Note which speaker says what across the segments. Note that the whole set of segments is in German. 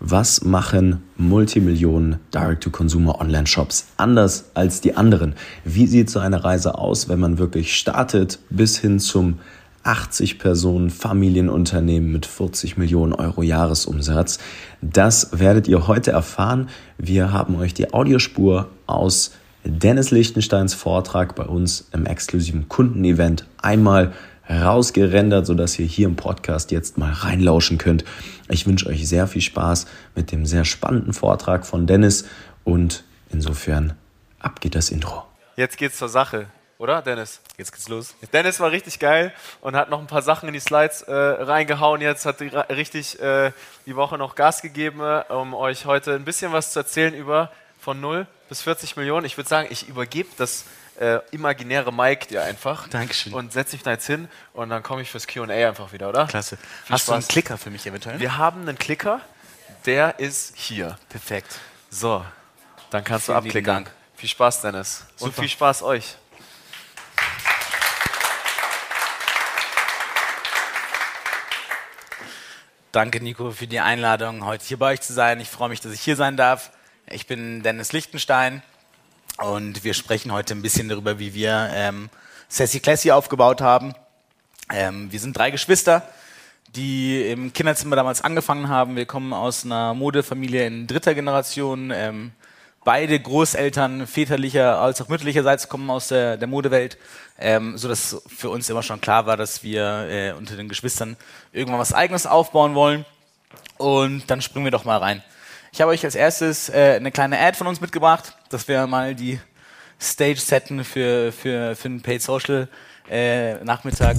Speaker 1: Was machen Multimillionen Direct-to-Consumer Online-Shops anders als die anderen? Wie sieht so eine Reise aus, wenn man wirklich startet bis hin zum 80 Personen Familienunternehmen mit 40 Millionen Euro Jahresumsatz? Das werdet ihr heute erfahren. Wir haben euch die Audiospur aus Dennis Lichtensteins Vortrag bei uns im exklusiven Kundenevent einmal rausgerendert, sodass ihr hier im Podcast jetzt mal reinlauschen könnt. Ich wünsche euch sehr viel Spaß mit dem sehr spannenden Vortrag von Dennis und insofern ab geht das Intro.
Speaker 2: Jetzt geht's zur Sache, oder Dennis? Jetzt geht's los. Dennis war richtig geil und hat noch ein paar Sachen in die Slides äh, reingehauen. Jetzt hat die, richtig äh, die Woche noch Gas gegeben, um euch heute ein bisschen was zu erzählen über von 0 bis 40 Millionen. Ich würde sagen, ich übergebe das äh, imaginäre Mic dir einfach.
Speaker 3: Dankeschön.
Speaker 2: Und setze mich da jetzt hin und dann komme ich fürs QA einfach wieder, oder?
Speaker 3: Klasse.
Speaker 2: Viel
Speaker 3: Hast
Speaker 2: Spaß.
Speaker 3: du einen Klicker für mich eventuell?
Speaker 2: Wir haben einen Klicker, der ist hier.
Speaker 3: Perfekt.
Speaker 2: So, dann kannst
Speaker 3: Vielen
Speaker 2: du abklicken.
Speaker 3: Dank.
Speaker 2: Viel Spaß, Dennis. Und
Speaker 3: Super.
Speaker 2: viel Spaß euch.
Speaker 3: Danke, Nico, für die Einladung, heute hier bei euch zu sein. Ich freue mich, dass ich hier sein darf. Ich bin Dennis Lichtenstein und wir sprechen heute ein bisschen darüber, wie wir ähm, Sassy Classy aufgebaut haben. Ähm, wir sind drei Geschwister, die im Kinderzimmer damals angefangen haben. Wir kommen aus einer Modefamilie in dritter Generation. Ähm, beide Großeltern väterlicher als auch mütterlicherseits kommen aus der, der Modewelt, ähm, so dass für uns immer schon klar war, dass wir äh, unter den Geschwistern irgendwann was Eigenes aufbauen wollen. Und dann springen wir doch mal rein. Ich habe euch als erstes äh, eine kleine Ad von uns mitgebracht, dass wir mal die Stage setten für, für, für einen Paid Social äh, Nachmittag.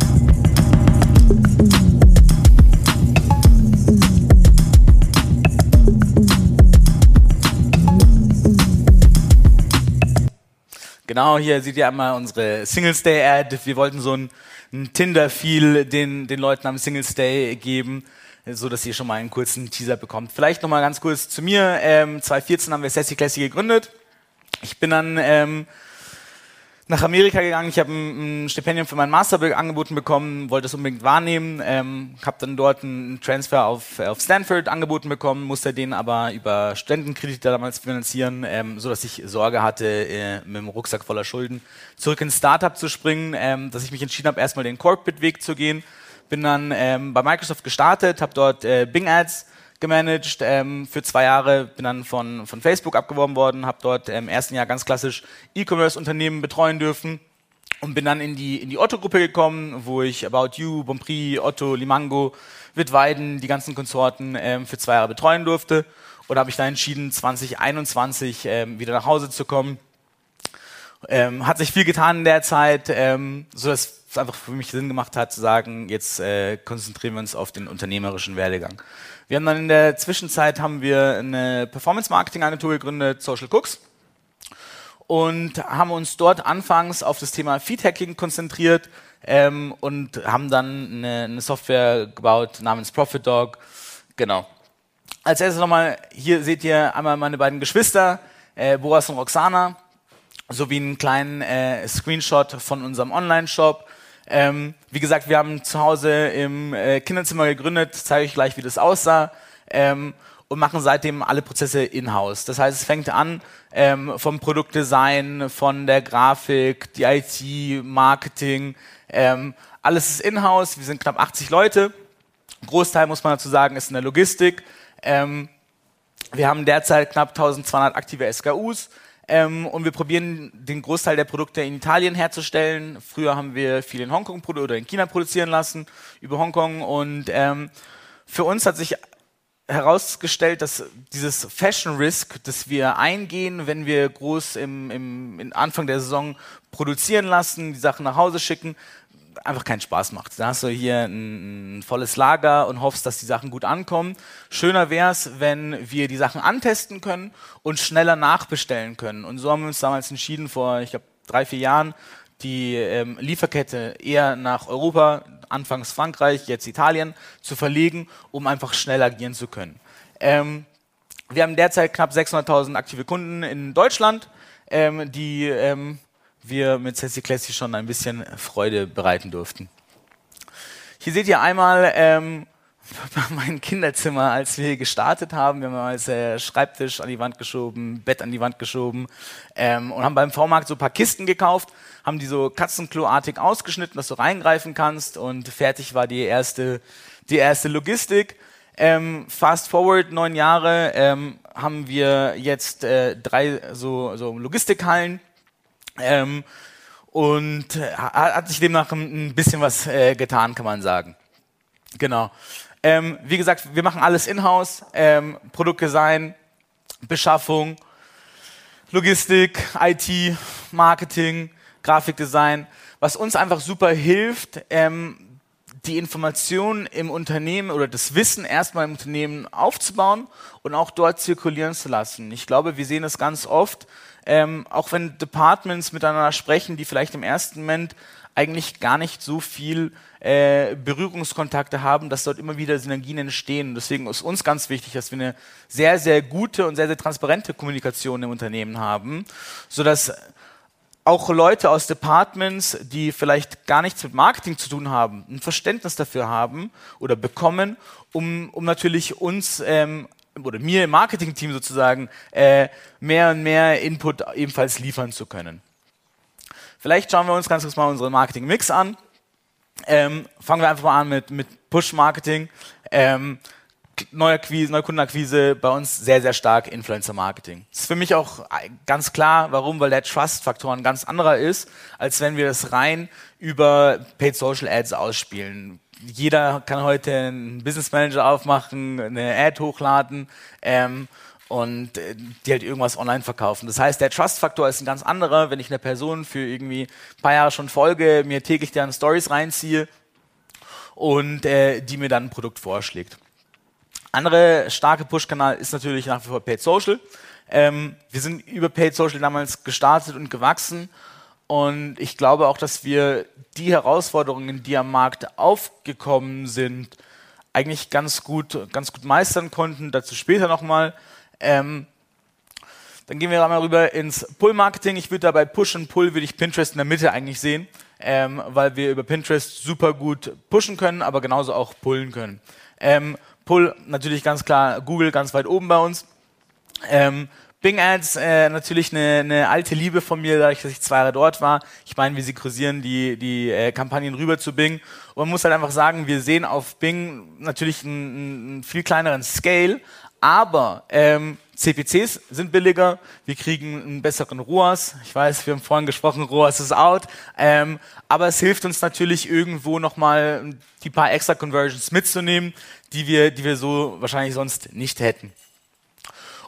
Speaker 3: Genau, hier seht ihr einmal unsere Singles Day Ad. Wir wollten so ein, ein Tinder-Feel den, den Leuten am Singles Day geben, so dass ihr schon mal einen kurzen Teaser bekommt. Vielleicht noch mal ganz kurz zu mir. Ähm, 2014 haben wir Sassy Classy gegründet. Ich bin dann ähm, nach Amerika gegangen. Ich habe ein, ein Stipendium für mein Master angeboten bekommen, wollte es unbedingt wahrnehmen. Ähm, habe dann dort einen Transfer auf, auf Stanford angeboten bekommen, musste den aber über Studentenkredite damals finanzieren, ähm, so dass ich Sorge hatte, äh, mit dem Rucksack voller Schulden zurück ins Startup zu springen, ähm, dass ich mich entschieden habe, erstmal den Corporate-Weg zu gehen. Bin dann ähm, bei Microsoft gestartet, habe dort äh, Bing Ads gemanagt ähm, für zwei Jahre, bin dann von, von Facebook abgeworben worden, habe dort im ersten Jahr ganz klassisch E-Commerce-Unternehmen betreuen dürfen und bin dann in die, in die Otto-Gruppe gekommen, wo ich About You, Bonprix, Otto, Limango, Wittweiden, die ganzen Konsorten ähm, für zwei Jahre betreuen durfte und habe mich dann entschieden, 2021 ähm, wieder nach Hause zu kommen. Ähm, hat sich viel getan in der Zeit, ähm, so dass es einfach für mich Sinn gemacht hat zu sagen, jetzt äh, konzentrieren wir uns auf den unternehmerischen Werdegang. Wir haben dann in der Zwischenzeit haben wir eine Performance-Marketing-Agentur gegründet, Social Cooks, und haben uns dort anfangs auf das Thema Feed-Hacking konzentriert ähm, und haben dann eine, eine Software gebaut namens Profit Dog. Genau. Als erstes nochmal, hier seht ihr einmal meine beiden Geschwister, äh, Boras und Roxana, sowie einen kleinen äh, Screenshot von unserem Online-Shop. Ähm, wie gesagt, wir haben zu Hause im äh, Kinderzimmer gegründet, zeige ich gleich, wie das aussah, ähm, und machen seitdem alle Prozesse in-house. Das heißt, es fängt an ähm, vom Produktdesign, von der Grafik, die IT, Marketing, ähm, alles ist in-house. Wir sind knapp 80 Leute. Großteil, muss man dazu sagen, ist in der Logistik. Ähm, wir haben derzeit knapp 1200 aktive SKUs ähm, und wir probieren den Großteil der Produkte in Italien herzustellen. Früher haben wir viel in Hongkong oder in China produzieren lassen, über Hongkong. Und ähm, für uns hat sich herausgestellt, dass dieses Fashion Risk, das wir eingehen, wenn wir groß im, im, im Anfang der Saison produzieren lassen, die Sachen nach Hause schicken, einfach keinen Spaß macht. Da hast du hier ein, ein volles Lager und hoffst, dass die Sachen gut ankommen. Schöner wäre es, wenn wir die Sachen antesten können und schneller nachbestellen können. Und so haben wir uns damals entschieden, vor, ich glaube, drei, vier Jahren, die ähm, Lieferkette eher nach Europa, anfangs Frankreich, jetzt Italien, zu verlegen, um einfach schnell agieren zu können. Ähm, wir haben derzeit knapp 600.000 aktive Kunden in Deutschland, ähm, die ähm, wir mit Sassy Classy schon ein bisschen Freude bereiten durften. Hier seht ihr einmal, ähm, mein Kinderzimmer, als wir gestartet haben. Wir haben als äh, Schreibtisch an die Wand geschoben, Bett an die Wand geschoben ähm, und haben beim V-Markt so ein paar Kisten gekauft, haben die so katzenkloartig ausgeschnitten, dass du reingreifen kannst und fertig war die erste, die erste Logistik. Ähm, fast forward neun Jahre ähm, haben wir jetzt äh, drei so, so Logistikhallen ähm, und äh, hat sich demnach ein bisschen was äh, getan, kann man sagen. Genau. Ähm, wie gesagt, wir machen alles in-house, ähm, Produktdesign, Beschaffung, Logistik, IT, Marketing, Grafikdesign, was uns einfach super hilft, ähm, die Informationen im Unternehmen oder das Wissen erstmal im Unternehmen aufzubauen und auch dort zirkulieren zu lassen. Ich glaube, wir sehen es ganz oft, ähm, auch wenn Departments miteinander sprechen, die vielleicht im ersten Moment eigentlich gar nicht so viel äh, Berührungskontakte haben, dass dort immer wieder Synergien entstehen. Deswegen ist uns ganz wichtig, dass wir eine sehr, sehr gute und sehr, sehr transparente Kommunikation im Unternehmen haben, sodass auch Leute aus Departments, die vielleicht gar nichts mit Marketing zu tun haben, ein Verständnis dafür haben oder bekommen, um, um natürlich uns ähm, oder mir im Marketing-Team sozusagen äh, mehr und mehr Input ebenfalls liefern zu können. Vielleicht schauen wir uns ganz kurz mal unseren Marketing-Mix an. Ähm, fangen wir einfach mal an mit, mit Push-Marketing. Ähm, Neuakquise, Neukundenakquise bei uns sehr, sehr stark Influencer-Marketing. Das ist für mich auch ganz klar, warum, weil der Trust-Faktor ein ganz anderer ist, als wenn wir das rein über Paid Social Ads ausspielen. Jeder kann heute einen Business Manager aufmachen, eine Ad hochladen ähm, und äh, die halt irgendwas online verkaufen. Das heißt, der Trust-Faktor ist ein ganz anderer, wenn ich eine Person für irgendwie ein paar Jahre schon folge, mir täglich deren Stories reinziehe und äh, die mir dann ein Produkt vorschlägt. Andere starke Push-Kanal ist natürlich nach wie vor Paid Social. Ähm, wir sind über Paid Social damals gestartet und gewachsen. Und ich glaube auch, dass wir die Herausforderungen, die am Markt aufgekommen sind, eigentlich ganz gut, ganz gut meistern konnten. Dazu später nochmal. Ähm, dann gehen wir einmal rüber ins Pull-Marketing. Ich würde dabei Push und Pull würde ich Pinterest in der Mitte eigentlich sehen, ähm, weil wir über Pinterest super gut pushen können, aber genauso auch pullen können. Ähm, Pull natürlich ganz klar Google ganz weit oben bei uns. Ähm, Bing Ads, äh, natürlich eine, eine alte Liebe von mir, dadurch, dass ich zwei Jahre dort war. Ich meine, wir synchronisieren die, die äh, Kampagnen rüber zu Bing. Und man muss halt einfach sagen, wir sehen auf Bing natürlich einen, einen viel kleineren Scale, aber ähm, CPCs sind billiger, wir kriegen einen besseren ROAS. Ich weiß, wir haben vorhin gesprochen, ROAS ist out. Ähm, aber es hilft uns natürlich irgendwo nochmal die paar extra Conversions mitzunehmen, die wir, die wir so wahrscheinlich sonst nicht hätten.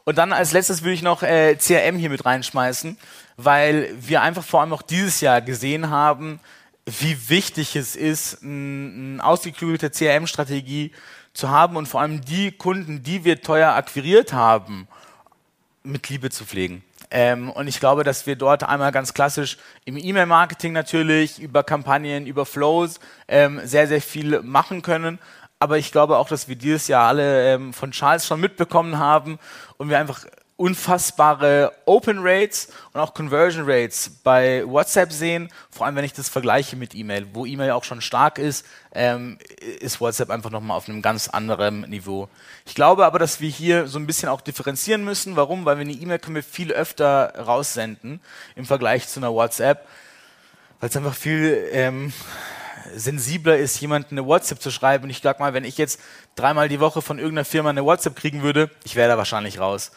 Speaker 3: Und dann als letztes würde ich noch äh, CRM hier mit reinschmeißen, weil wir einfach vor allem auch dieses Jahr gesehen haben, wie wichtig es ist, eine ausgeklügelte CRM-Strategie zu haben und vor allem die Kunden, die wir teuer akquiriert haben, mit Liebe zu pflegen. Ähm, und ich glaube, dass wir dort einmal ganz klassisch im E-Mail-Marketing natürlich, über Kampagnen, über Flows ähm, sehr, sehr viel machen können. Aber ich glaube auch, dass wir dieses Jahr alle ähm, von Charles schon mitbekommen haben und wir einfach unfassbare Open Rates und auch Conversion Rates bei WhatsApp sehen, vor allem wenn ich das vergleiche mit E-Mail, wo E-Mail auch schon stark ist, ähm, ist WhatsApp einfach nochmal auf einem ganz anderen Niveau. Ich glaube aber, dass wir hier so ein bisschen auch differenzieren müssen. Warum? Weil wir eine E-Mail können wir viel öfter raussenden im Vergleich zu einer WhatsApp, weil es einfach viel ähm, sensibler ist, jemandem eine WhatsApp zu schreiben. Und ich sag mal, wenn ich jetzt dreimal die Woche von irgendeiner Firma eine WhatsApp kriegen würde, ich wäre da wahrscheinlich raus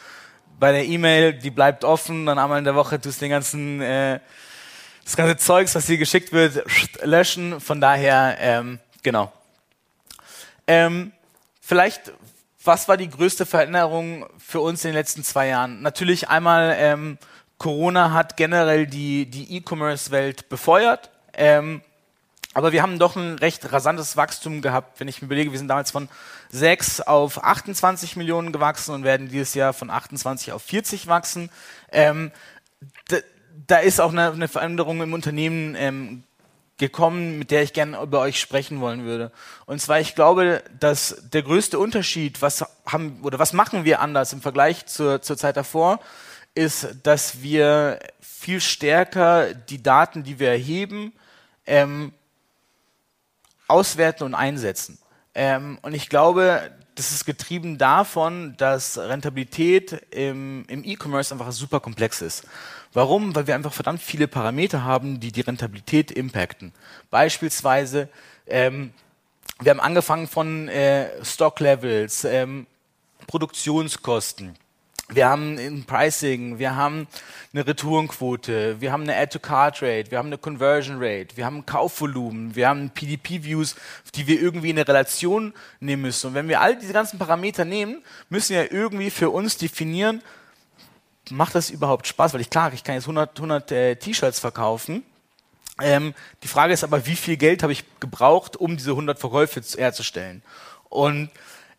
Speaker 3: bei der E-Mail, die bleibt offen, dann einmal in der Woche tust du den ganzen, äh, das ganze Zeugs, was dir geschickt wird, löschen. Von daher, ähm, genau. Ähm, vielleicht, was war die größte Veränderung für uns in den letzten zwei Jahren? Natürlich einmal, ähm, Corona hat generell die, die E-Commerce-Welt befeuert. Ähm, aber wir haben doch ein recht rasantes Wachstum gehabt. Wenn ich mir überlege, wir sind damals von 6 auf 28 Millionen gewachsen und werden dieses Jahr von 28 auf 40 wachsen. Ähm, da, ist auch eine, eine, Veränderung im Unternehmen ähm, gekommen, mit der ich gerne über euch sprechen wollen würde. Und zwar, ich glaube, dass der größte Unterschied, was haben oder was machen wir anders im Vergleich zur, zur Zeit davor, ist, dass wir viel stärker die Daten, die wir erheben, ähm, auswerten und einsetzen. Ähm, und ich glaube, das ist getrieben davon, dass Rentabilität im, im E-Commerce einfach super komplex ist. Warum? Weil wir einfach verdammt viele Parameter haben, die die Rentabilität impacten. Beispielsweise, ähm, wir haben angefangen von äh, Stock-Levels, ähm, Produktionskosten, wir haben ein Pricing, wir haben eine Retourenquote, wir haben eine Add-to-Card-Rate, wir haben eine Conversion-Rate, wir haben ein Kaufvolumen, wir haben PDP-Views, die wir irgendwie in eine Relation nehmen müssen. Und wenn wir all diese ganzen Parameter nehmen, müssen wir irgendwie für uns definieren, macht das überhaupt Spaß? Weil ich klar, ich kann jetzt 100, 100 äh, T-Shirts verkaufen. Ähm, die Frage ist aber, wie viel Geld habe ich gebraucht, um diese 100 Verkäufe herzustellen? Und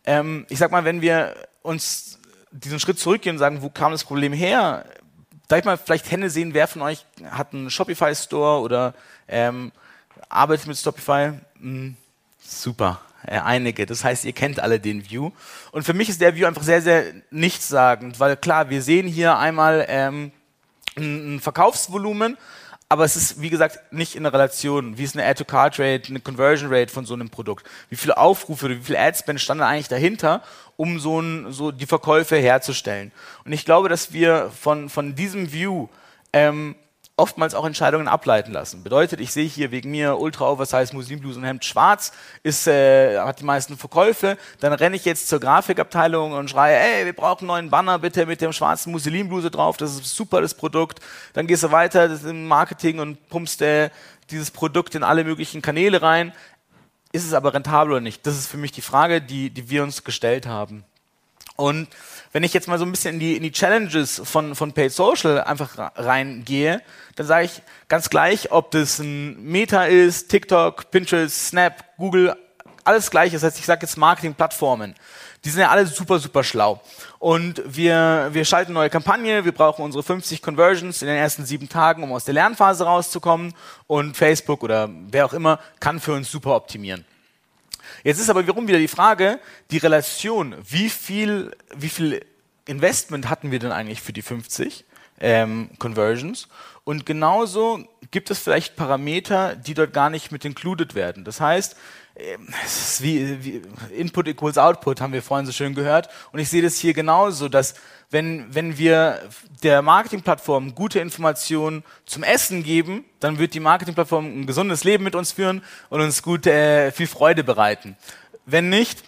Speaker 3: ähm, ich sag mal, wenn wir uns diesen Schritt zurückgehen und sagen, wo kam das Problem her? Darf ich mal vielleicht Hände sehen, wer von euch hat einen Shopify-Store oder ähm, arbeitet mit Shopify? Hm, super, äh, einige. Das heißt, ihr kennt alle den View. Und für mich ist der View einfach sehr, sehr nichtssagend, weil klar, wir sehen hier einmal ähm, ein Verkaufsvolumen, aber es ist, wie gesagt, nicht in der Relation. Wie ist eine Add-to-Card-Rate, eine Conversion-Rate von so einem Produkt? Wie viele Aufrufe wie viel Adspend standen eigentlich dahinter, um so, ein, so die Verkäufe herzustellen? Und ich glaube, dass wir von, von diesem View ähm, oftmals auch Entscheidungen ableiten lassen. Bedeutet, ich sehe hier wegen mir Ultra Oversize Muslimbluse und Hemd schwarz, ist, äh, hat die meisten Verkäufe, dann renne ich jetzt zur Grafikabteilung und schreie, ey, wir brauchen einen neuen Banner bitte mit dem schwarzen Muslimbluse drauf, das ist super, das Produkt. Dann gehst du weiter im Marketing und pumpst äh, dieses Produkt in alle möglichen Kanäle rein. Ist es aber rentabel oder nicht? Das ist für mich die Frage, die, die wir uns gestellt haben. Und wenn ich jetzt mal so ein bisschen in die, in die Challenges von, von Paid Social einfach reingehe, dann sage ich ganz gleich, ob das ein Meta ist, TikTok, Pinterest, Snap, Google, alles gleich. Das heißt, ich sage jetzt Marketing-Plattformen. Die sind ja alle super, super schlau. Und wir, wir schalten neue Kampagne, wir brauchen unsere 50 Conversions in den ersten sieben Tagen, um aus der Lernphase rauszukommen. Und Facebook oder wer auch immer kann für uns super optimieren. Jetzt ist aber wiederum wieder die Frage, die Relation, wie viel, wie viel Investment hatten wir denn eigentlich für die 50 ähm, Conversions? Und genauso gibt es vielleicht Parameter, die dort gar nicht mit included werden. Das heißt, es ist wie, wie Input equals Output, haben wir vorhin so schön gehört. Und ich sehe das hier genauso, dass wenn, wenn wir der Marketingplattform gute Informationen zum Essen geben, dann wird die Marketingplattform ein gesundes Leben mit uns führen und uns gut äh, viel Freude bereiten. Wenn nicht,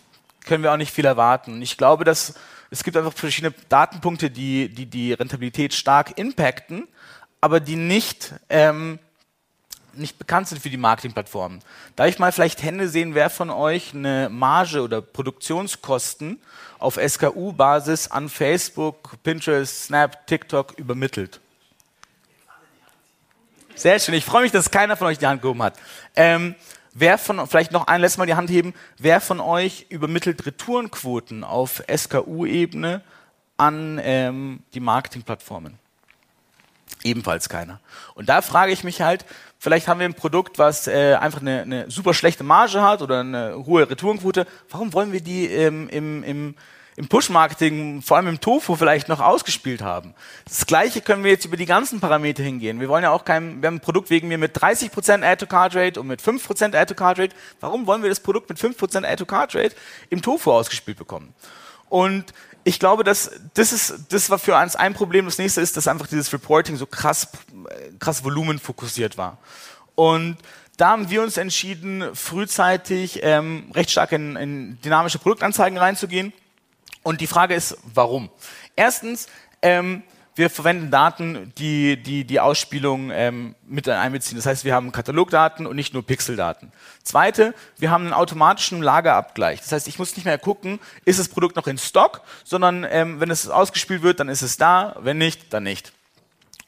Speaker 3: können wir auch nicht viel erwarten. Ich glaube, dass es gibt einfach verschiedene Datenpunkte, die die, die Rentabilität stark impacten, aber die nicht ähm, nicht bekannt sind für die Marketingplattformen. Darf ich mal vielleicht Hände sehen, wer von euch eine Marge oder Produktionskosten auf SKU-Basis an Facebook, Pinterest, Snap, TikTok übermittelt? Sehr schön. Ich freue mich, dass keiner von euch die Hand gehoben hat. Ähm, wer von, vielleicht noch ein letztes Mal die Hand heben, wer von euch übermittelt Retourenquoten auf SKU-Ebene an ähm, die Marketingplattformen? Ebenfalls keiner. Und da frage ich mich halt, vielleicht haben wir ein Produkt, was äh, einfach eine, eine, super schlechte Marge hat oder eine hohe Retourenquote. Warum wollen wir die ähm, im, im, im Push-Marketing, vor allem im Tofu vielleicht noch ausgespielt haben? Das Gleiche können wir jetzt über die ganzen Parameter hingehen. Wir wollen ja auch kein, wir haben ein Produkt wegen mir mit 30% Add-to-Card-Rate und mit 5% Add-to-Card-Rate. Warum wollen wir das Produkt mit 5% Add-to-Card-Rate im Tofu ausgespielt bekommen? Und ich glaube, dass das ist, das war für uns ein Problem. Das nächste ist, dass einfach dieses Reporting so krass, krass volumenfokussiert war. Und da haben wir uns entschieden, frühzeitig ähm, recht stark in, in dynamische Produktanzeigen reinzugehen. Und die Frage ist, warum? Erstens, ähm, wir verwenden Daten, die die, die Ausspielung ähm, mit einbeziehen. Das heißt, wir haben Katalogdaten und nicht nur Pixeldaten. Zweite, wir haben einen automatischen Lagerabgleich. Das heißt, ich muss nicht mehr gucken, ist das Produkt noch in Stock, sondern ähm, wenn es ausgespielt wird, dann ist es da, wenn nicht, dann nicht.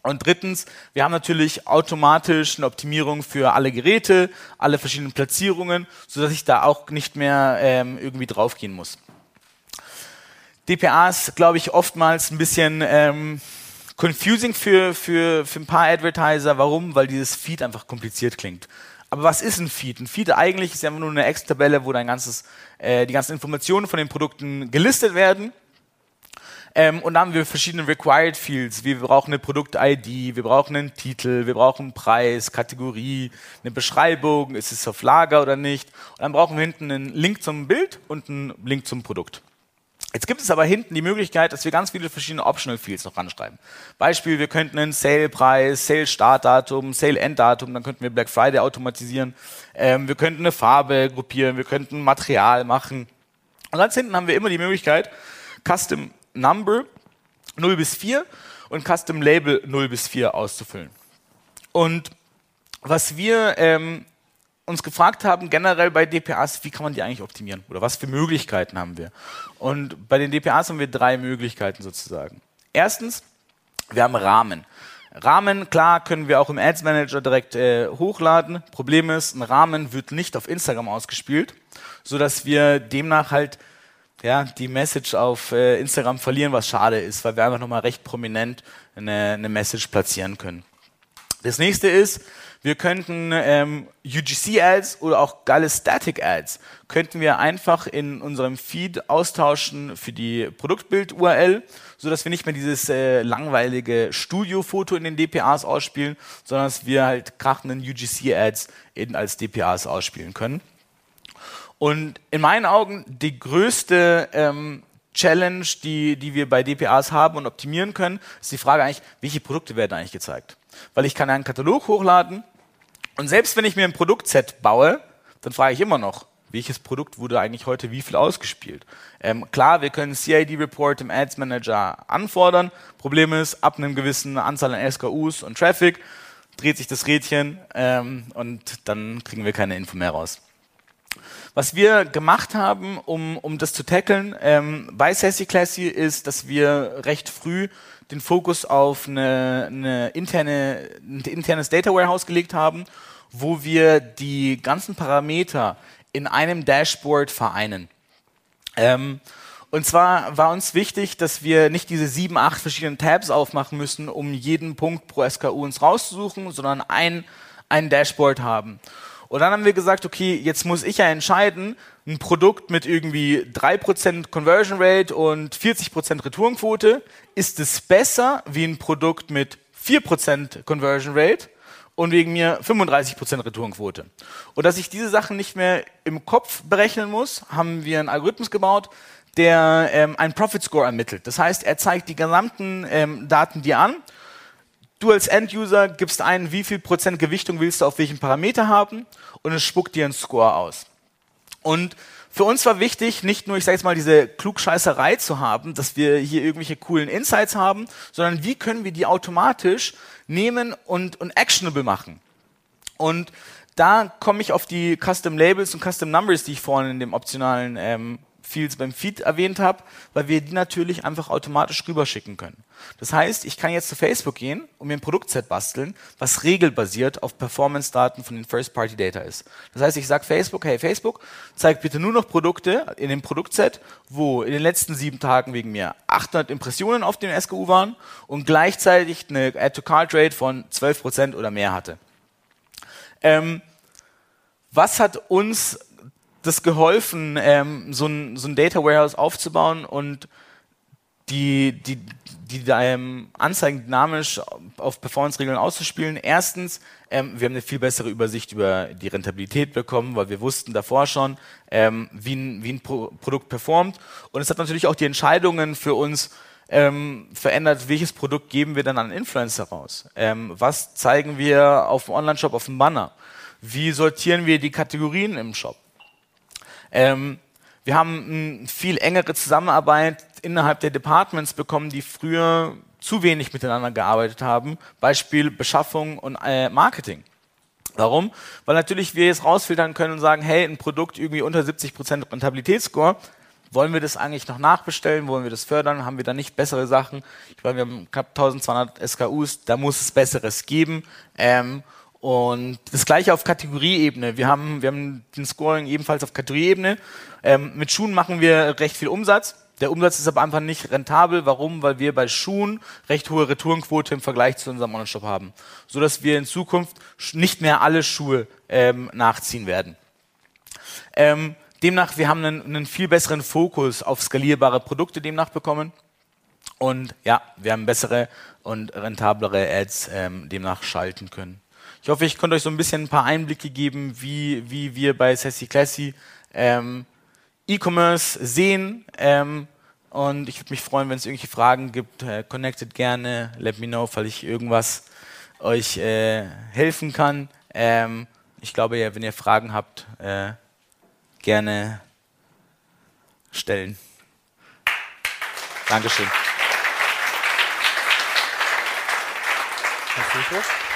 Speaker 3: Und drittens, wir haben natürlich automatisch eine Optimierung für alle Geräte, alle verschiedenen Platzierungen, sodass ich da auch nicht mehr ähm, irgendwie draufgehen muss. DPA ist, glaube ich, oftmals ein bisschen ähm, confusing für, für, für ein paar Advertiser. Warum? Weil dieses Feed einfach kompliziert klingt. Aber was ist ein Feed? Ein Feed eigentlich ist ja nur eine Excel-Tabelle, wo dein ganzes, äh, die ganzen Informationen von den Produkten gelistet werden. Ähm, und dann haben wir verschiedene Required Fields. Wir brauchen eine Produkt-ID, wir brauchen einen Titel, wir brauchen einen Preis, Kategorie, eine Beschreibung, ist es auf Lager oder nicht. Und dann brauchen wir hinten einen Link zum Bild und einen Link zum Produkt. Jetzt gibt es aber hinten die Möglichkeit, dass wir ganz viele verschiedene Optional Fields noch ranschreiben. Beispiel, wir könnten einen Sale-Preis, Sale-Startdatum, Sale-Enddatum, dann könnten wir Black Friday automatisieren. Ähm, wir könnten eine Farbe gruppieren, wir könnten Material machen. Und ganz hinten haben wir immer die Möglichkeit, Custom Number 0 bis 4 und Custom Label 0 bis 4 auszufüllen. Und was wir ähm, uns gefragt haben, generell bei DPAs, wie kann man die eigentlich optimieren? Oder was für Möglichkeiten haben wir? Und bei den DPAs haben wir drei Möglichkeiten sozusagen. Erstens, wir haben Rahmen. Rahmen, klar, können wir auch im Ads Manager direkt äh, hochladen. Problem ist, ein Rahmen wird nicht auf Instagram ausgespielt, so dass wir demnach halt ja, die Message auf äh, Instagram verlieren, was schade ist, weil wir einfach nochmal recht prominent eine, eine Message platzieren können. Das nächste ist, wir könnten ähm, UGC-Ads oder auch geile Static-Ads könnten wir einfach in unserem Feed austauschen für die Produktbild-URL, so dass wir nicht mehr dieses äh, langweilige Studio-Foto in den DPAs ausspielen, sondern dass wir halt krachenden UGC-Ads als DPAs ausspielen können. Und in meinen Augen die größte ähm, Challenge, die, die wir bei DPAs haben und optimieren können, ist die Frage eigentlich, welche Produkte werden eigentlich gezeigt? Weil ich kann einen Katalog hochladen und selbst wenn ich mir ein Produktset baue, dann frage ich immer noch, welches Produkt wurde eigentlich heute wie viel ausgespielt. Ähm, klar, wir können CID-Report im Ads Manager anfordern. Problem ist, ab einem gewissen Anzahl an SKUs und Traffic dreht sich das Rädchen ähm, und dann kriegen wir keine Info mehr raus. Was wir gemacht haben, um, um das zu tackeln ähm, bei Sassy Classy, ist, dass wir recht früh den Fokus auf eine, eine interne, ein internes Data Warehouse gelegt haben, wo wir die ganzen Parameter in einem Dashboard vereinen. Ähm, und zwar war uns wichtig, dass wir nicht diese sieben, acht verschiedenen Tabs aufmachen müssen, um jeden Punkt pro SKU uns rauszusuchen, sondern ein, ein Dashboard haben. Und dann haben wir gesagt, okay, jetzt muss ich ja entscheiden, ein Produkt mit irgendwie 3% Conversion Rate und 40% Retourenquote, ist es besser wie ein Produkt mit 4% Conversion Rate und wegen mir 35% Retourenquote. Und dass ich diese Sachen nicht mehr im Kopf berechnen muss, haben wir einen Algorithmus gebaut, der ähm, einen Profit Score ermittelt. Das heißt, er zeigt die gesamten ähm, Daten dir an Du als End-User gibst ein, wie viel Prozent Gewichtung willst du auf welchen Parameter haben und es spuckt dir einen Score aus. Und für uns war wichtig, nicht nur, ich sage jetzt mal, diese Klugscheißerei zu haben, dass wir hier irgendwelche coolen Insights haben, sondern wie können wir die automatisch nehmen und, und actionable machen. Und da komme ich auf die Custom Labels und Custom Numbers, die ich vorhin in dem optionalen ähm, Fields beim Feed erwähnt habe, weil wir die natürlich einfach automatisch rüberschicken können. Das heißt, ich kann jetzt zu Facebook gehen und mir ein Produktset basteln, was regelbasiert auf Performance-Daten von den First-Party-Data ist. Das heißt, ich sage Facebook, hey Facebook, zeig bitte nur noch Produkte in dem Produktset, wo in den letzten sieben Tagen wegen mir 800 Impressionen auf dem SKU waren und gleichzeitig eine Add-to-Cart-Rate von 12% oder mehr hatte. Ähm, was hat uns das geholfen, ähm, so, ein, so ein Data Warehouse aufzubauen und die, die, die ähm, Anzeigen dynamisch auf Performance-Regeln auszuspielen. Erstens, ähm, wir haben eine viel bessere Übersicht über die Rentabilität bekommen, weil wir wussten davor schon, ähm, wie ein, wie ein Pro Produkt performt. Und es hat natürlich auch die Entscheidungen für uns ähm, verändert, welches Produkt geben wir dann an Influencer raus? Ähm, was zeigen wir auf dem Online-Shop, auf dem Banner? Wie sortieren wir die Kategorien im Shop? Ähm, wir haben eine viel engere Zusammenarbeit innerhalb der Departments bekommen, die früher zu wenig miteinander gearbeitet haben. Beispiel Beschaffung und äh, Marketing. Warum? Weil natürlich wir jetzt rausfiltern können und sagen, hey, ein Produkt irgendwie unter 70% Rentabilitätsscore, wollen wir das eigentlich noch nachbestellen? Wollen wir das fördern? Haben wir da nicht bessere Sachen? Ich meine, wir haben knapp 1200 SKUs, da muss es Besseres geben. Ähm, und das gleiche auf Kategorieebene. Wir haben, wir haben den Scoring ebenfalls auf Kategorieebene. Ähm, mit Schuhen machen wir recht viel Umsatz. Der Umsatz ist aber einfach nicht rentabel. Warum? Weil wir bei Schuhen recht hohe Retourenquote im Vergleich zu unserem Online-Shop haben. So dass wir in Zukunft nicht mehr alle Schuhe ähm, nachziehen werden. Ähm, demnach, wir haben einen, einen viel besseren Fokus auf skalierbare Produkte demnach bekommen. Und ja, wir haben bessere und rentablere Ads ähm, demnach schalten können. Ich hoffe, ich konnte euch so ein bisschen ein paar Einblicke geben, wie, wie wir bei Sassy Classy ähm, E-Commerce sehen. Ähm, und ich würde mich freuen, wenn es irgendwelche Fragen gibt. Äh, connected gerne, let me know, falls ich irgendwas euch äh, helfen kann. Ähm, ich glaube, ja, wenn ihr Fragen habt, äh, gerne stellen. Dankeschön.
Speaker 2: Hast du